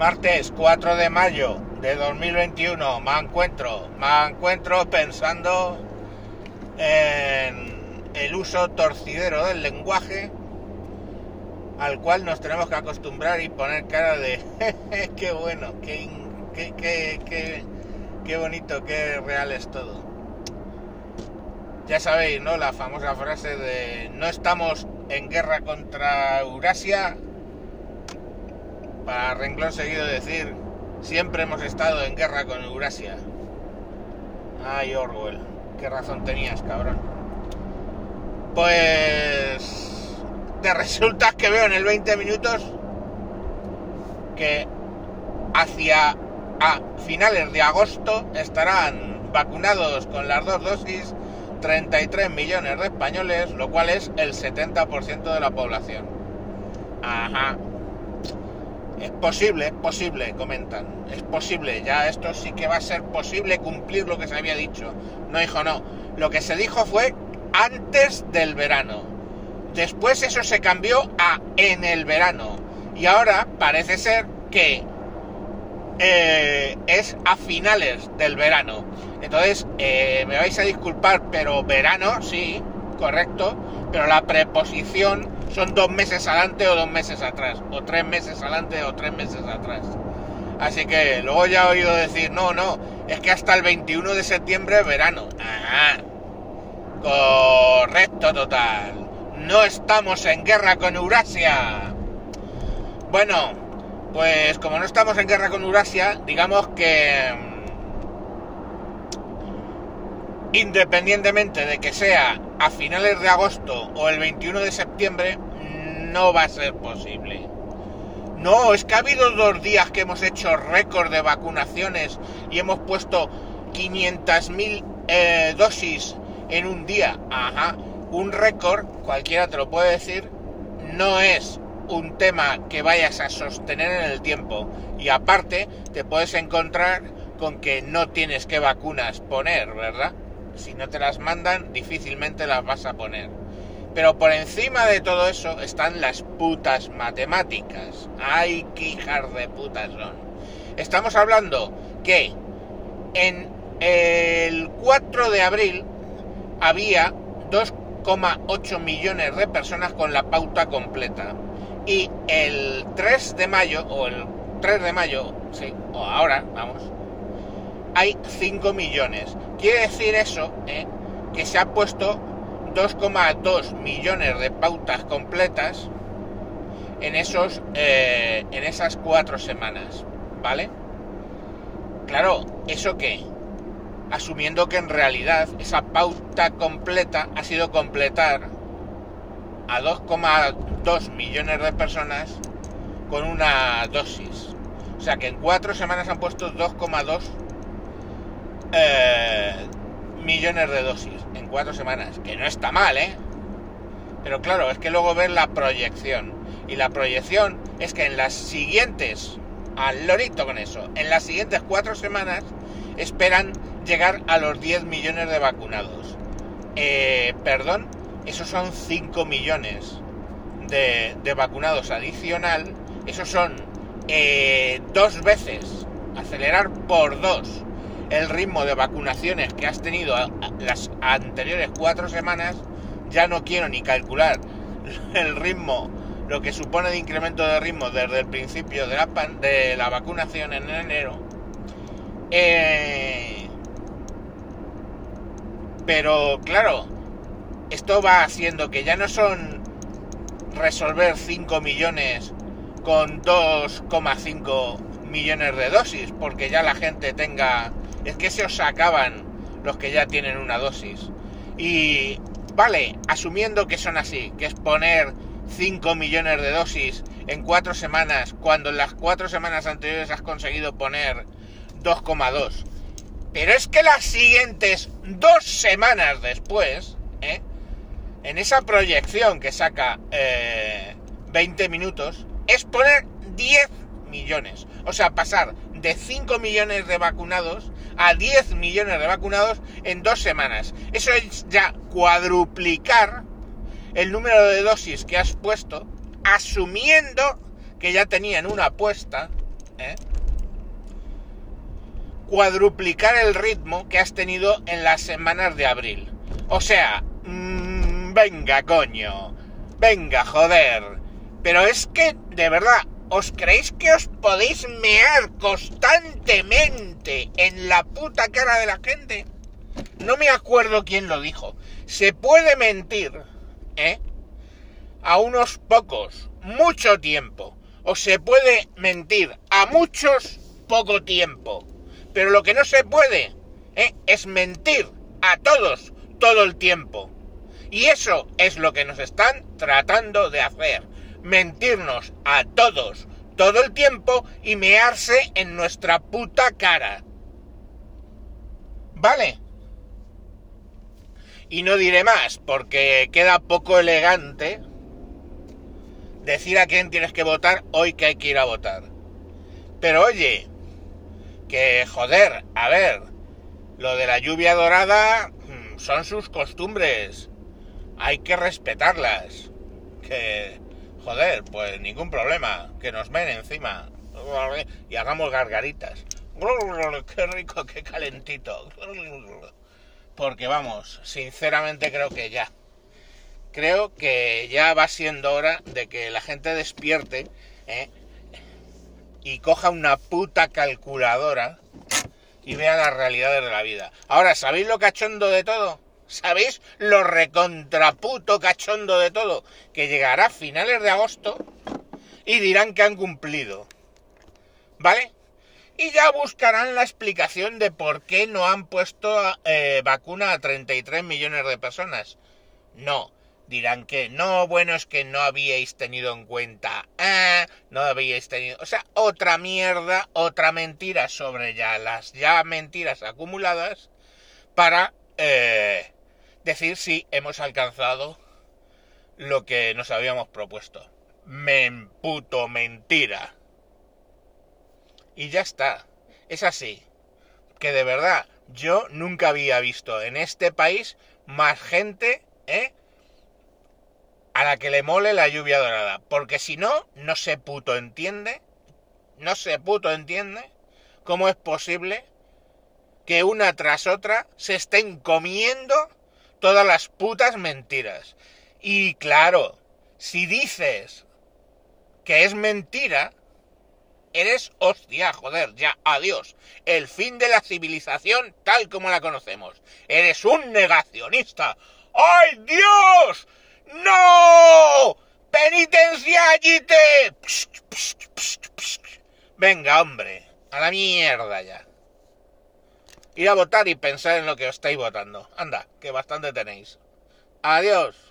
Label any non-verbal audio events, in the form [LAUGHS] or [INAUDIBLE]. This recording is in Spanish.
Martes 4 de mayo de 2021 me encuentro, me encuentro pensando en el uso torcidero del lenguaje al cual nos tenemos que acostumbrar y poner cara de qué bueno, qué, qué, qué, qué, bonito, qué real es todo. Ya sabéis, ¿no? La famosa frase de no estamos en guerra contra Eurasia, para renglón seguido decir siempre hemos estado en guerra con Eurasia. Ay, Orwell, qué razón tenías, cabrón. Pues te [LAUGHS] resulta que veo en el 20 minutos que hacia finales de agosto estarán vacunados con las dos dosis 33 millones de españoles, lo cual es el 70% de la población. Ajá. Es posible, es posible, comentan. Es posible, ya esto sí que va a ser posible cumplir lo que se había dicho. No, hijo, no. Lo que se dijo fue antes del verano. Después eso se cambió a en el verano. Y ahora parece ser que eh, es a finales del verano. Entonces, eh, me vais a disculpar, pero verano, sí, correcto, pero la preposición son dos meses adelante o dos meses atrás, o tres meses adelante o tres meses atrás. Así que luego ya he oído decir, no, no, es que hasta el 21 de septiembre es verano. Ah, correcto total. No estamos en guerra con Eurasia. Bueno, pues como no estamos en guerra con Eurasia, digamos que independientemente de que sea a finales de agosto o el 21 de septiembre, no va a ser posible. No, es que ha habido dos días que hemos hecho récord de vacunaciones y hemos puesto 500.000 eh, dosis en un día. Ajá, un récord, cualquiera te lo puede decir, no es un tema que vayas a sostener en el tiempo. Y aparte, te puedes encontrar con que no tienes que vacunas poner, ¿verdad? Si no te las mandan, difícilmente las vas a poner. Pero por encima de todo eso están las putas matemáticas. ¡Ay, qué hijas de putas son! Estamos hablando que en el 4 de abril había 2,8 millones de personas con la pauta completa. Y el 3 de mayo, o el 3 de mayo, sí, o ahora, vamos, hay 5 millones. Quiere decir eso, ¿eh? que se ha puesto 2,2 millones de pautas completas en esos eh, en esas cuatro semanas, ¿vale? Claro, ¿eso qué? Asumiendo que en realidad esa pauta completa ha sido completar a 2,2 millones de personas con una dosis. O sea que en cuatro semanas han puesto 2,2 eh, millones de dosis en cuatro semanas, que no está mal, ¿eh? Pero claro, es que luego ver la proyección. Y la proyección es que en las siguientes, al lorito con eso, en las siguientes cuatro semanas esperan llegar a los 10 millones de vacunados. Eh, perdón, esos son 5 millones de, de vacunados adicional. Esos son eh, dos veces, acelerar por dos el ritmo de vacunaciones que has tenido las anteriores cuatro semanas, ya no quiero ni calcular [LAUGHS] el ritmo, lo que supone de incremento de ritmo desde el principio de la, de la vacunación en enero. Eh, pero claro, esto va haciendo que ya no son resolver 5 millones con 2,5 millones de dosis, porque ya la gente tenga es que se os acaban los que ya tienen una dosis. Y vale, asumiendo que son así, que es poner 5 millones de dosis en 4 semanas, cuando en las 4 semanas anteriores has conseguido poner 2,2. Pero es que las siguientes dos semanas después, ¿eh? en esa proyección que saca 20 eh, minutos, es poner 10 millones. O sea, pasar de 5 millones de vacunados a 10 millones de vacunados en dos semanas. Eso es ya cuadruplicar el número de dosis que has puesto, asumiendo que ya tenían una apuesta, ¿eh? cuadruplicar el ritmo que has tenido en las semanas de abril. O sea, mmm, venga, coño, venga, joder. Pero es que, de verdad, ¿os creéis que os podéis mear constantemente en la puta cara de la gente? No me acuerdo quién lo dijo. Se puede mentir, ¿eh? A unos pocos, mucho tiempo. O se puede mentir a muchos, poco tiempo. Pero lo que no se puede ¿eh? es mentir a todos todo el tiempo. Y eso es lo que nos están tratando de hacer. Mentirnos a todos todo el tiempo y mearse en nuestra puta cara. ¿Vale? Y no diré más, porque queda poco elegante decir a quién tienes que votar hoy que hay que ir a votar. Pero oye, que joder, a ver, lo de la lluvia dorada mm, son sus costumbres, hay que respetarlas, que joder, pues ningún problema, que nos ven encima y hagamos gargaritas. Qué rico, qué calentito. Porque vamos, sinceramente creo que ya. Creo que ya va siendo hora de que la gente despierte ¿eh? y coja una puta calculadora y vea las realidades de la vida. Ahora, ¿sabéis lo cachondo de todo? ¿Sabéis lo recontraputo cachondo de todo? Que llegará a finales de agosto y dirán que han cumplido. ¿Vale? Y ya buscarán la explicación de por qué no han puesto eh, vacuna a 33 millones de personas. No, dirán que no, bueno, es que no habíais tenido en cuenta, ah, no habíais tenido, o sea, otra mierda, otra mentira sobre ya las ya mentiras acumuladas para eh, decir si hemos alcanzado lo que nos habíamos propuesto. Men puto mentira. Y ya está. Es así. Que de verdad, yo nunca había visto en este país más gente, ¿eh? a la que le mole la lluvia dorada. Porque si no, no se puto entiende, no se puto entiende cómo es posible que una tras otra se estén comiendo todas las putas mentiras. Y claro, si dices que es mentira, eres hostia, joder, ya, adiós. El fin de la civilización tal como la conocemos. Eres un negacionista. ¡Ay, Dios! ¡No! ¡Penitencia, te! Venga, hombre, a la mierda ya. Ir a votar y pensar en lo que os estáis votando. Anda, que bastante tenéis. Adiós.